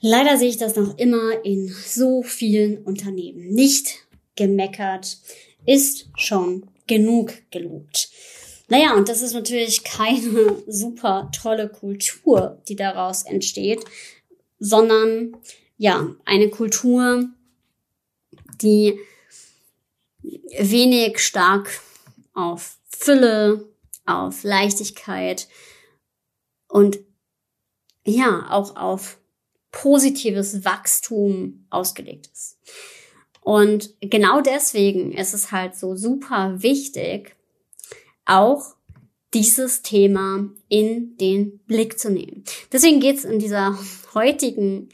Leider sehe ich das noch immer in so vielen Unternehmen. Nicht gemeckert ist schon genug gelobt. Naja, und das ist natürlich keine super tolle Kultur, die daraus entsteht, sondern ja, eine Kultur, die wenig stark auf Fülle, auf Leichtigkeit und ja, auch auf positives Wachstum ausgelegt ist. Und genau deswegen ist es halt so super wichtig, auch dieses Thema in den Blick zu nehmen. Deswegen geht es in dieser heutigen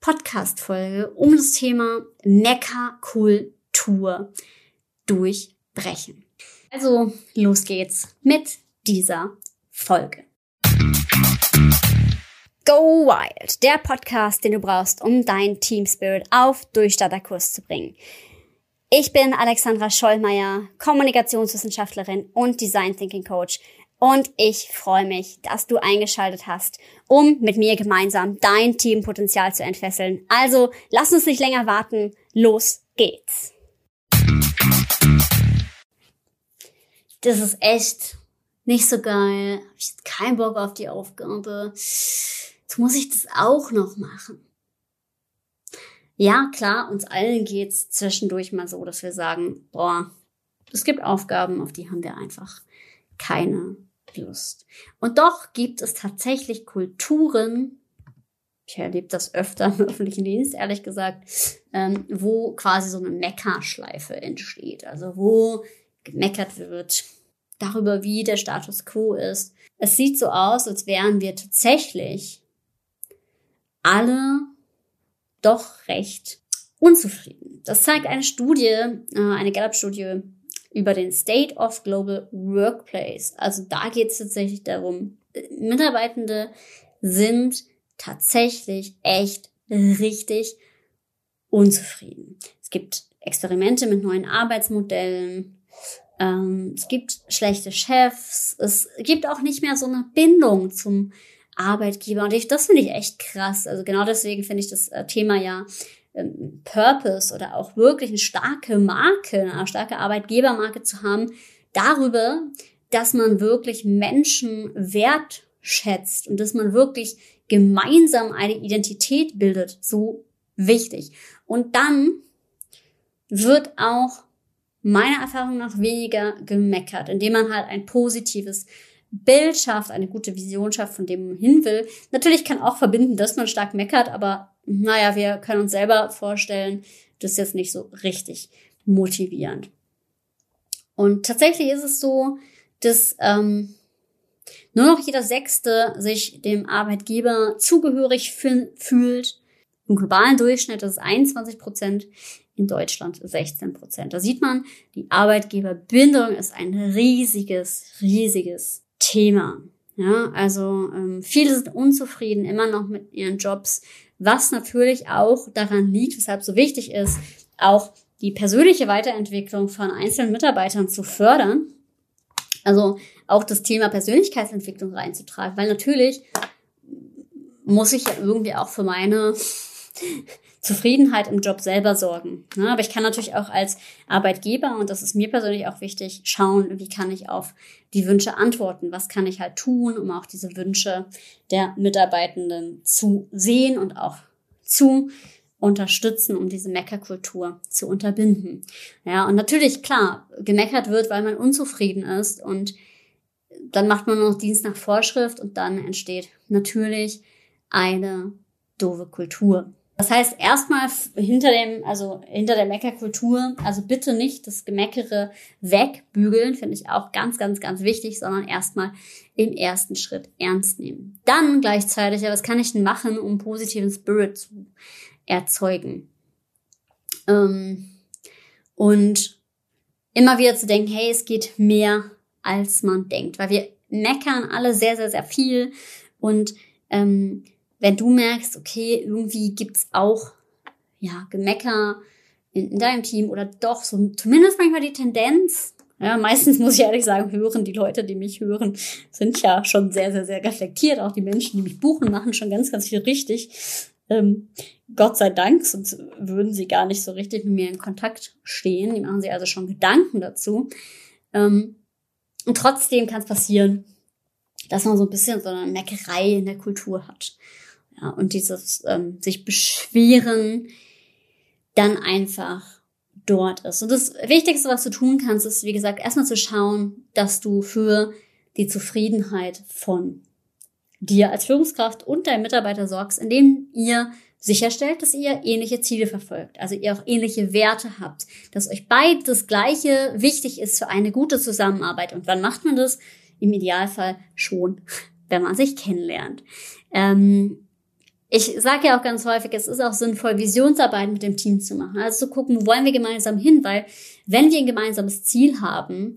Podcast-Folge um das Thema Meckerkultur durchbrechen. Also los geht's mit dieser Folge. Go Wild, der Podcast, den du brauchst, um dein Team Spirit auf Durchstarterkurs zu bringen. Ich bin Alexandra Schollmeier, Kommunikationswissenschaftlerin und Design Thinking Coach und ich freue mich, dass du eingeschaltet hast, um mit mir gemeinsam dein Teampotenzial zu entfesseln. Also lass uns nicht länger warten, los geht's. Das ist echt nicht so geil. Ich jetzt keinen Bock auf die Aufgabe. Jetzt muss ich das auch noch machen. Ja, klar, uns allen geht's zwischendurch mal so, dass wir sagen, boah, es gibt Aufgaben, auf die haben wir einfach keine Lust. Und doch gibt es tatsächlich Kulturen, ich erlebe das öfter im öffentlichen Dienst, ehrlich gesagt, ähm, wo quasi so eine Meckerschleife entsteht. Also wo gemeckert wird darüber, wie der Status quo ist. Es sieht so aus, als wären wir tatsächlich alle doch recht unzufrieden. Das zeigt eine Studie, äh, eine Gallup-Studie über den State of Global Workplace. Also da geht es tatsächlich darum, Mitarbeitende sind tatsächlich echt richtig unzufrieden. Es gibt Experimente mit neuen Arbeitsmodellen. Ähm, es gibt schlechte Chefs. Es gibt auch nicht mehr so eine Bindung zum Arbeitgeber. Und ich, das finde ich echt krass. Also genau deswegen finde ich das äh, Thema ja ähm, Purpose oder auch wirklich eine starke Marke, eine starke Arbeitgebermarke zu haben, darüber, dass man wirklich Menschen wertschätzt und dass man wirklich gemeinsam eine Identität bildet, so wichtig. Und dann wird auch meiner Erfahrung nach weniger gemeckert, indem man halt ein positives Bild schafft, eine gute Vision schafft, von dem man hin will. Natürlich kann auch verbinden, dass man stark meckert, aber naja, wir können uns selber vorstellen, das ist jetzt nicht so richtig motivierend. Und tatsächlich ist es so, dass ähm, nur noch jeder Sechste sich dem Arbeitgeber zugehörig fühlt. Im globalen Durchschnitt ist es 21 Prozent, in Deutschland 16 Prozent. Da sieht man, die Arbeitgeberbindung ist ein riesiges, riesiges Thema. Ja, also ähm, viele sind unzufrieden immer noch mit ihren Jobs, was natürlich auch daran liegt, weshalb so wichtig ist, auch die persönliche Weiterentwicklung von einzelnen Mitarbeitern zu fördern. Also auch das Thema Persönlichkeitsentwicklung reinzutragen, weil natürlich muss ich ja irgendwie auch für meine Zufriedenheit im Job selber sorgen. Ne? Aber ich kann natürlich auch als Arbeitgeber, und das ist mir persönlich auch wichtig, schauen, wie kann ich auf die Wünsche antworten? Was kann ich halt tun, um auch diese Wünsche der Mitarbeitenden zu sehen und auch zu unterstützen, um diese Meckerkultur zu unterbinden. Ja, und natürlich, klar, gemeckert wird, weil man unzufrieden ist und dann macht man noch Dienst nach Vorschrift und dann entsteht natürlich eine doofe Kultur. Das heißt, erstmal hinter dem, also hinter der Meckerkultur, also bitte nicht das Gemeckere wegbügeln, finde ich auch ganz, ganz, ganz wichtig, sondern erstmal im ersten Schritt ernst nehmen. Dann gleichzeitig, ja, was kann ich denn machen, um positiven Spirit zu erzeugen? Ähm, und immer wieder zu denken, hey, es geht mehr, als man denkt, weil wir meckern alle sehr, sehr, sehr viel und ähm, wenn du merkst, okay, irgendwie gibt's auch ja, Gemecker in, in deinem Team oder doch so zumindest manchmal die Tendenz, Ja, meistens muss ich ehrlich sagen, hören die Leute, die mich hören, sind ja schon sehr, sehr, sehr reflektiert. Auch die Menschen, die mich buchen, machen schon ganz, ganz viel richtig. Ähm, Gott sei Dank, sonst würden sie gar nicht so richtig mit mir in Kontakt stehen. Die machen sich also schon Gedanken dazu. Ähm, und trotzdem kann es passieren, dass man so ein bisschen so eine Meckerei in der Kultur hat. Ja, und dieses ähm, sich beschweren dann einfach dort ist. Und das Wichtigste, was du tun kannst, ist, wie gesagt, erstmal zu schauen, dass du für die Zufriedenheit von dir als Führungskraft und deinem Mitarbeiter sorgst, indem ihr sicherstellt, dass ihr ähnliche Ziele verfolgt, also ihr auch ähnliche Werte habt, dass euch beide das Gleiche wichtig ist für eine gute Zusammenarbeit. Und wann macht man das? Im Idealfall schon, wenn man sich kennenlernt. Ähm, ich sage ja auch ganz häufig, es ist auch sinnvoll, Visionsarbeit mit dem Team zu machen. Also zu gucken, wo wollen wir gemeinsam hin, weil wenn wir ein gemeinsames Ziel haben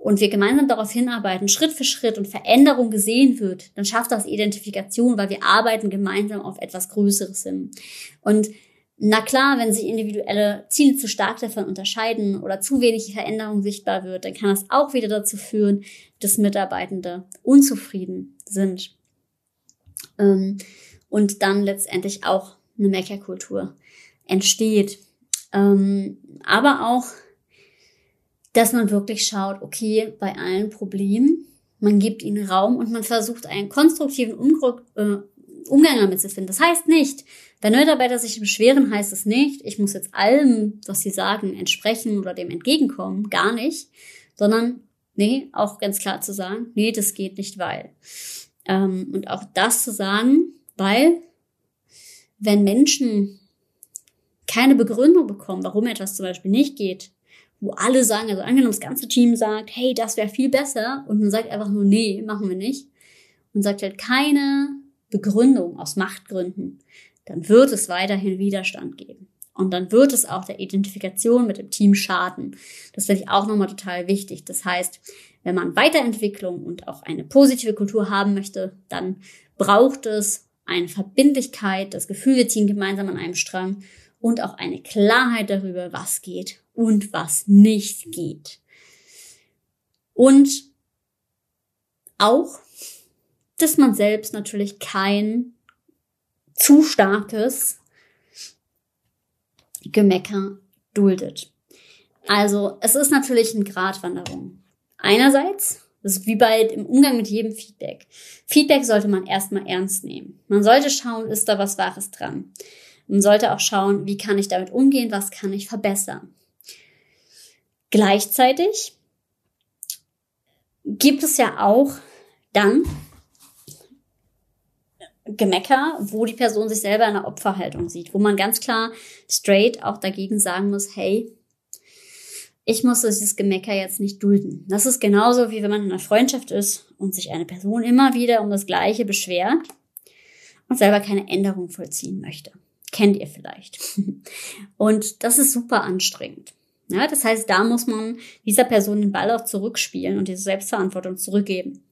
und wir gemeinsam darauf hinarbeiten, Schritt für Schritt und Veränderung gesehen wird, dann schafft das Identifikation, weil wir arbeiten gemeinsam auf etwas Größeres hin. Und na klar, wenn sich individuelle Ziele zu stark davon unterscheiden oder zu wenig Veränderung sichtbar wird, dann kann das auch wieder dazu führen, dass Mitarbeitende unzufrieden sind. Ähm, und dann letztendlich auch eine Meckerkultur entsteht. Ähm, aber auch, dass man wirklich schaut, okay, bei allen Problemen, man gibt ihnen Raum und man versucht einen konstruktiven Umgr äh, Umgang damit zu finden. Das heißt nicht, wenn Mitarbeiter sich beschweren, heißt es nicht, ich muss jetzt allem, was sie sagen, entsprechen oder dem entgegenkommen. Gar nicht. Sondern, nee, auch ganz klar zu sagen, nee, das geht nicht, weil. Ähm, und auch das zu sagen, weil wenn Menschen keine Begründung bekommen, warum etwas zum Beispiel nicht geht, wo alle sagen, also angenommen das ganze Team sagt, hey, das wäre viel besser und man sagt einfach nur, nee, machen wir nicht und sagt halt keine Begründung aus Machtgründen, dann wird es weiterhin Widerstand geben. Und dann wird es auch der Identifikation mit dem Team schaden. Das finde ich auch nochmal total wichtig. Das heißt, wenn man Weiterentwicklung und auch eine positive Kultur haben möchte, dann braucht es eine Verbindlichkeit, das Gefühl, wir ziehen gemeinsam an einem Strang und auch eine Klarheit darüber, was geht und was nicht geht. Und auch, dass man selbst natürlich kein zu starkes Gemecker duldet. Also es ist natürlich eine Gratwanderung. Einerseits das ist wie bei im Umgang mit jedem Feedback. Feedback sollte man erstmal ernst nehmen. Man sollte schauen, ist da was Wahres dran. Man sollte auch schauen, wie kann ich damit umgehen, was kann ich verbessern. Gleichzeitig gibt es ja auch dann Gemecker, wo die Person sich selber in einer Opferhaltung sieht, wo man ganz klar straight auch dagegen sagen muss, hey, ich muss dieses Gemecker jetzt nicht dulden. Das ist genauso wie wenn man in einer Freundschaft ist und sich eine Person immer wieder um das Gleiche beschwert und selber keine Änderung vollziehen möchte. Kennt ihr vielleicht. Und das ist super anstrengend. Ja, das heißt, da muss man dieser Person den Ball auch zurückspielen und diese Selbstverantwortung zurückgeben.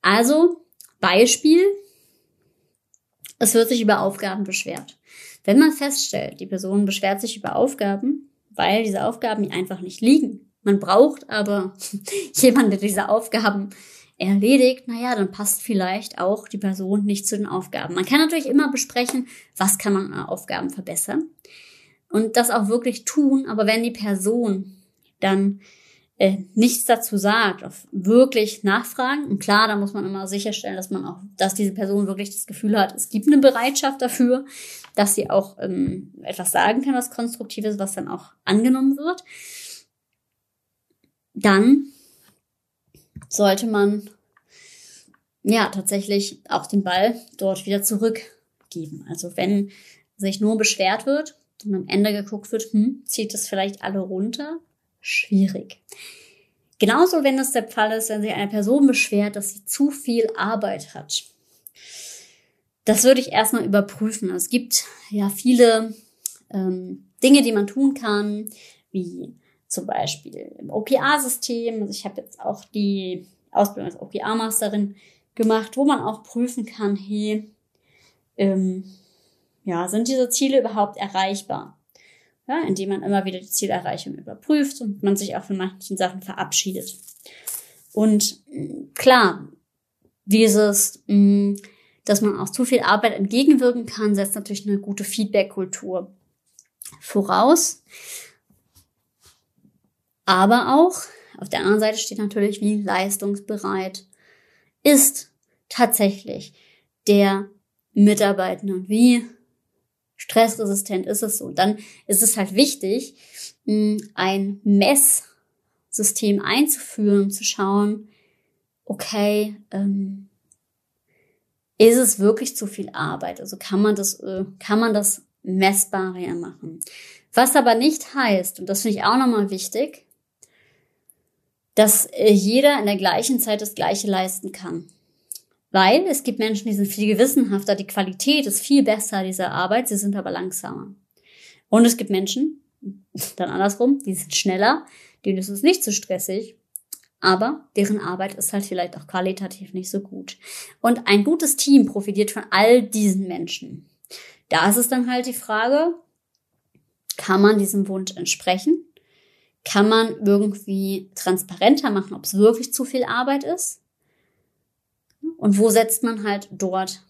Also, Beispiel, es wird sich über Aufgaben beschwert. Wenn man feststellt, die Person beschwert sich über Aufgaben, weil diese Aufgaben einfach nicht liegen. Man braucht aber jemanden, der diese Aufgaben erledigt, naja, dann passt vielleicht auch die Person nicht zu den Aufgaben. Man kann natürlich immer besprechen, was kann man an Aufgaben verbessern und das auch wirklich tun, aber wenn die Person dann äh, nichts dazu sagt, auf wirklich nachfragen. Und klar, da muss man immer sicherstellen, dass man auch, dass diese Person wirklich das Gefühl hat, es gibt eine Bereitschaft dafür, dass sie auch ähm, etwas sagen kann, was konstruktives, was dann auch angenommen wird. Dann sollte man ja tatsächlich auch den Ball dort wieder zurückgeben. Also wenn sich nur beschwert wird und am Ende geguckt wird, hm, zieht es vielleicht alle runter, schwierig. Genauso, wenn es der Fall ist, wenn sich eine Person beschwert, dass sie zu viel Arbeit hat. Das würde ich erstmal überprüfen. Es gibt ja viele ähm, Dinge, die man tun kann, wie zum Beispiel im OKR-System. Also ich habe jetzt auch die Ausbildung als OKR-Masterin gemacht, wo man auch prüfen kann, hey, ähm, ja, sind diese Ziele überhaupt erreichbar? Ja, indem man immer wieder die Zielerreichung überprüft und man sich auch von manchen Sachen verabschiedet. Und mm, klar, dieses, mm, dass man auch zu viel Arbeit entgegenwirken kann, setzt natürlich eine gute Feedback-Kultur voraus. Aber auch auf der anderen Seite steht natürlich, wie leistungsbereit ist tatsächlich der Mitarbeitende und wie stressresistent ist es so. Dann ist es halt wichtig, ein Messsystem einzuführen, zu schauen, okay, ähm, ist es wirklich zu viel Arbeit? Also kann man das, äh, kann man das messbarer machen? Was aber nicht heißt, und das finde ich auch nochmal wichtig, dass äh, jeder in der gleichen Zeit das Gleiche leisten kann. Weil es gibt Menschen, die sind viel gewissenhafter, die Qualität ist viel besser dieser Arbeit, sie sind aber langsamer. Und es gibt Menschen, dann andersrum, die sind schneller, denen ist es nicht so stressig, aber deren Arbeit ist halt vielleicht auch qualitativ nicht so gut. Und ein gutes Team profitiert von all diesen Menschen. Da ist es dann halt die Frage, kann man diesem Wunsch entsprechen? kann man irgendwie transparenter machen, ob es wirklich zu viel Arbeit ist. Und wo setzt man halt dort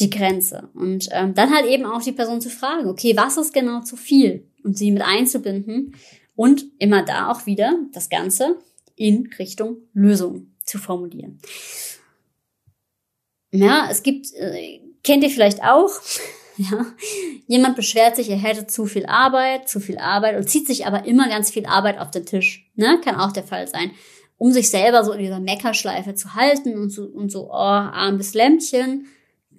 die Grenze? Und ähm, dann halt eben auch die Person zu fragen, okay, was ist genau zu viel? Und sie mit einzubinden und immer da auch wieder das Ganze in Richtung Lösung zu formulieren. Ja, es gibt, äh, kennt ihr vielleicht auch, Ja? Jemand beschwert sich, er hätte zu viel Arbeit, zu viel Arbeit und zieht sich aber immer ganz viel Arbeit auf den Tisch. Ne? Kann auch der Fall sein. Um sich selber so in dieser Meckerschleife zu halten und so, und so, oh, armes Lämpchen,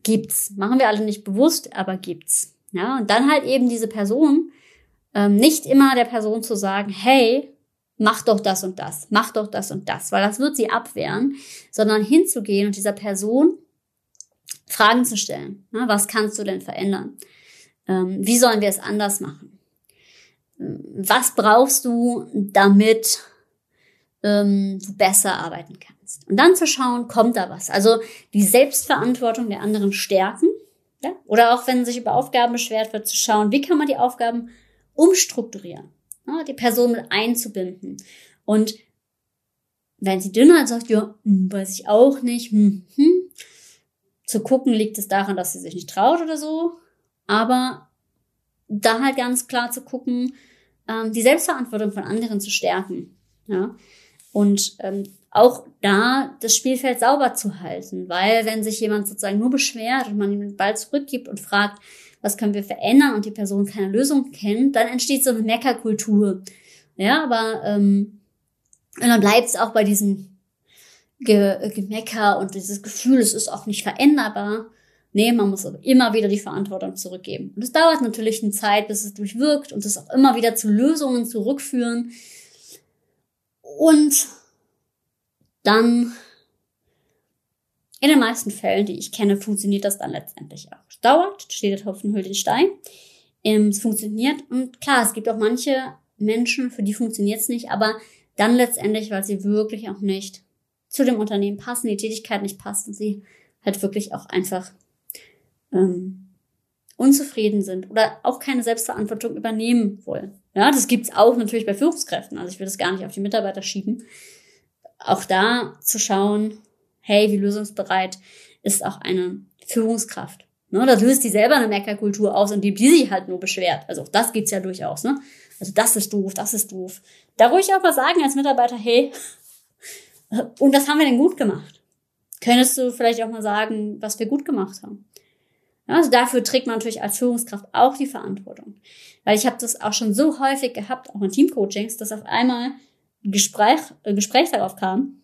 gibt's. Machen wir alle nicht bewusst, aber gibt's. Ja, und dann halt eben diese Person, ähm, nicht immer der Person zu sagen, hey, mach doch das und das, mach doch das und das, weil das wird sie abwehren, sondern hinzugehen und dieser Person Fragen zu stellen. Ne? Was kannst du denn verändern? Ähm, wie sollen wir es anders machen? Was brauchst du, damit ähm, du besser arbeiten kannst? Und dann zu schauen, kommt da was? Also die Selbstverantwortung der anderen stärken. Ja? Oder auch wenn sich über Aufgaben beschwert wird, zu schauen, wie kann man die Aufgaben umstrukturieren? Ja? Die Person mit einzubinden. Und wenn sie dünner sagt, ja, hm, weiß ich auch nicht, hm, hm, zu gucken, liegt es daran, dass sie sich nicht traut oder so. Aber da halt ganz klar zu gucken, ähm, die Selbstverantwortung von anderen zu stärken. Ja. Und ähm, auch da das Spielfeld sauber zu halten, weil wenn sich jemand sozusagen nur beschwert und man ihm den Ball zurückgibt und fragt, was können wir verändern und die Person keine Lösung kennt, dann entsteht so eine Meckerkultur. Ja, aber ähm, und dann bleibt es auch bei diesem Ge Gemecker und dieses Gefühl, es ist auch nicht veränderbar. Nee, man muss immer wieder die Verantwortung zurückgeben. Und es dauert natürlich eine Zeit, bis es durchwirkt und es auch immer wieder zu Lösungen zurückführen. Und dann in den meisten Fällen, die ich kenne, funktioniert das dann letztendlich auch. Es dauert, steht der Tropfen hüllt den Stein. Ähm, es funktioniert. Und klar, es gibt auch manche Menschen, für die funktioniert es nicht, aber dann letztendlich, weil sie wirklich auch nicht zu dem Unternehmen passen, die Tätigkeit nicht passt und sie halt wirklich auch einfach ähm, unzufrieden sind oder auch keine Selbstverantwortung übernehmen wollen. Ja, das gibt's auch natürlich bei Führungskräften. Also ich will das gar nicht auf die Mitarbeiter schieben. Auch da zu schauen, hey, wie lösungsbereit ist auch eine Führungskraft. Ne, da löst die selber eine Meckerkultur aus, indem die sich halt nur beschwert. Also auch das gibt's ja durchaus. Ne? Also das ist doof, das ist doof. Da ruhig auch mal sagen als Mitarbeiter, hey, und was haben wir denn gut gemacht? Könntest du vielleicht auch mal sagen, was wir gut gemacht haben? Also dafür trägt man natürlich als Führungskraft auch die Verantwortung. Weil ich habe das auch schon so häufig gehabt, auch in Teamcoachings, dass auf einmal ein Gespräch, äh, Gespräch darauf kam,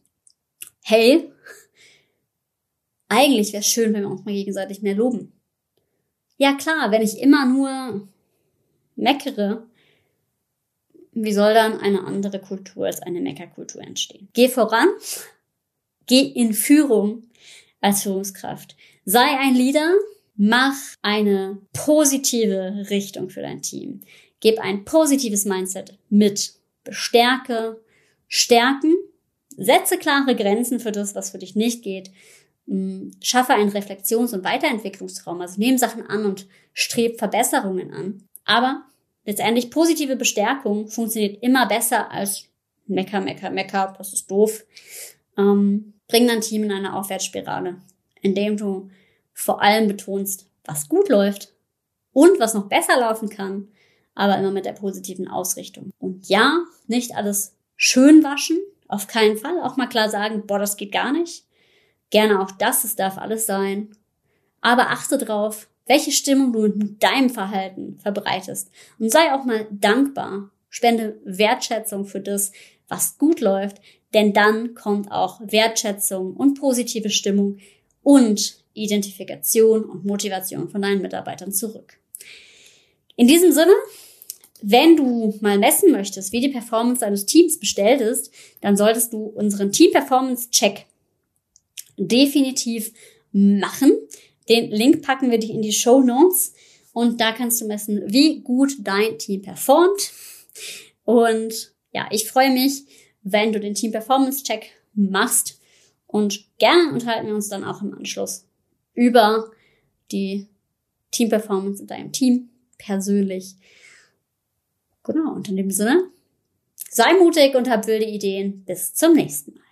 hey, eigentlich wäre es schön, wenn wir uns mal gegenseitig mehr loben. Ja klar, wenn ich immer nur meckere, wie soll dann eine andere Kultur als eine Meckerkultur entstehen? Geh voran, geh in Führung als Führungskraft. Sei ein Leader, mach eine positive Richtung für dein Team. Gib ein positives Mindset mit. Bestärke, stärken, setze klare Grenzen für das, was für dich nicht geht. Mm, schaffe einen Reflexions- und Weiterentwicklungsraum, also nehm Sachen an und streb Verbesserungen an Aber letztendlich positive Bestärkung funktioniert immer besser als Mecker, Mecker, Mecker, das ist doof. Ähm, bring dein Team in eine Aufwärtsspirale, indem du vor allem betonst, was gut läuft und was noch besser laufen kann, aber immer mit der positiven Ausrichtung. Und ja, nicht alles schön waschen, auf keinen Fall. Auch mal klar sagen, boah, das geht gar nicht. Gerne auch das, es darf alles sein. Aber achte drauf, welche Stimmung du mit deinem Verhalten verbreitest. Und sei auch mal dankbar. Spende Wertschätzung für das, was gut läuft, denn dann kommt auch Wertschätzung und positive Stimmung und Identifikation und Motivation von deinen Mitarbeitern zurück. In diesem Sinne, wenn du mal messen möchtest, wie die Performance deines Teams bestellt ist, dann solltest du unseren Team Performance Check definitiv machen. Den Link packen wir dich in die Show Notes und da kannst du messen, wie gut dein Team performt. Und ja, ich freue mich, wenn du den Team Performance Check machst und gerne unterhalten wir uns dann auch im Anschluss über die Team Performance in deinem Team persönlich. Genau, und in dem Sinne, sei mutig und hab wilde Ideen. Bis zum nächsten Mal.